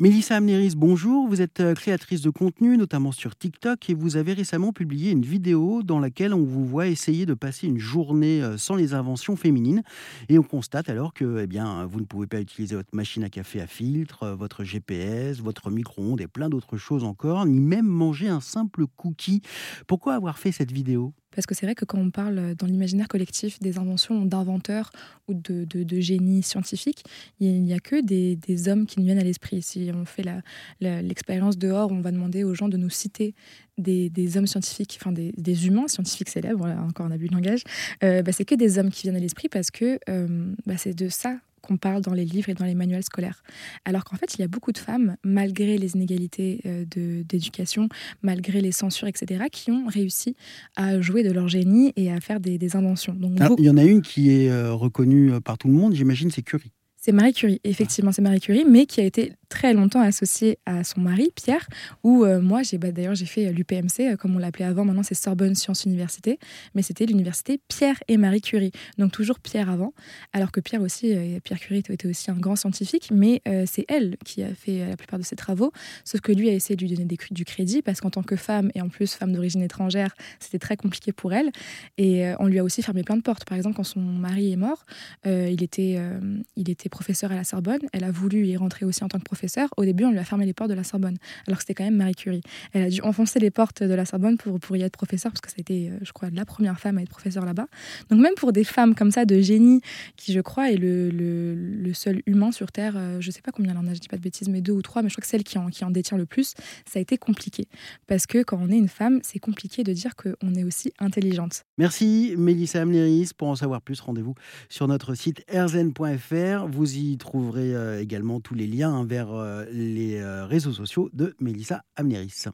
Mélissa Amneris, bonjour. Vous êtes euh, créatrice de contenu, notamment sur TikTok, et vous avez récemment publié une vidéo dans laquelle on vous voit essayer de passer une journée euh, sans les inventions féminines. Et on constate alors que eh bien, vous ne pouvez pas utiliser votre machine à café à filtre, euh, votre GPS, votre micro-ondes et plein d'autres choses encore, ni même manger un simple cookie. Pourquoi avoir fait cette vidéo? Parce que c'est vrai que quand on parle dans l'imaginaire collectif des inventions d'inventeurs ou de, de, génies scientifiques, il n'y a que des, hommes qui nous viennent à l'esprit. Si on fait l'expérience dehors, on va demander aux gens de nous citer des, hommes scientifiques, enfin des, humains scientifiques célèbres, encore un abus de langage, euh, bah, c'est que des hommes qui viennent à l'esprit parce que euh, bah, c'est de ça qu'on parle dans les livres et dans les manuels scolaires. Alors qu'en fait, il y a beaucoup de femmes, malgré les inégalités euh, d'éducation, malgré les censures, etc., qui ont réussi à jouer de leur génie et à faire des, inventions. Donc, ah, Il y en a une qui est euh, reconnue euh, par tout le monde, j'imagine, c'est Curie. C'est Marie Curie, effectivement, c'est Marie Curie, mais qui a été très longtemps associée à son mari, Pierre, où euh, moi, j'ai bah, d'ailleurs, j'ai fait euh, l'UPMC, euh, comme on l'appelait avant, maintenant c'est Sorbonne Sciences Université, mais c'était l'université Pierre et Marie Curie, donc toujours Pierre avant, alors que Pierre aussi, Pierre Curie était aussi un grand scientifique, mais c'est elle qui a fait la plupart de ses travaux, sauf que lui a essayé de lui donner du crédit, parce qu'en tant que femme, et en plus femme d'origine étrangère, c'était très compliqué pour elle, et on lui a aussi fermé plein de portes. Par exemple, quand son mari est mort, il, était, il était professeur à la Sorbonne. Elle a voulu y rentrer aussi en tant que professeur. Au début, on lui a fermé les portes de la Sorbonne, alors que c'était quand même Marie Curie. Elle a dû enfoncer les portes de la Sorbonne pour, pour y être professeur, parce que ça a été, euh, je crois, la première femme à être professeur là-bas. Donc même pour des femmes comme ça, de génie, qui, je crois, est le, le, seul humain sur Terre, euh, je sais pas combien elle en a, je dis pas de bêtises, mais deux ou trois, mais je crois que celle qui en, qui en détient le plus, ça a été compliqué. Parce que quand on est une femme, c'est compliqué de dire qu'on est aussi intelligente. Merci Mélissa Amneris. Pour en savoir plus, rendez-vous sur notre site erzen.fr. Vous y trouverez euh, également tous les liens vers euh, les euh, réseaux sociaux de Mélissa Amneris.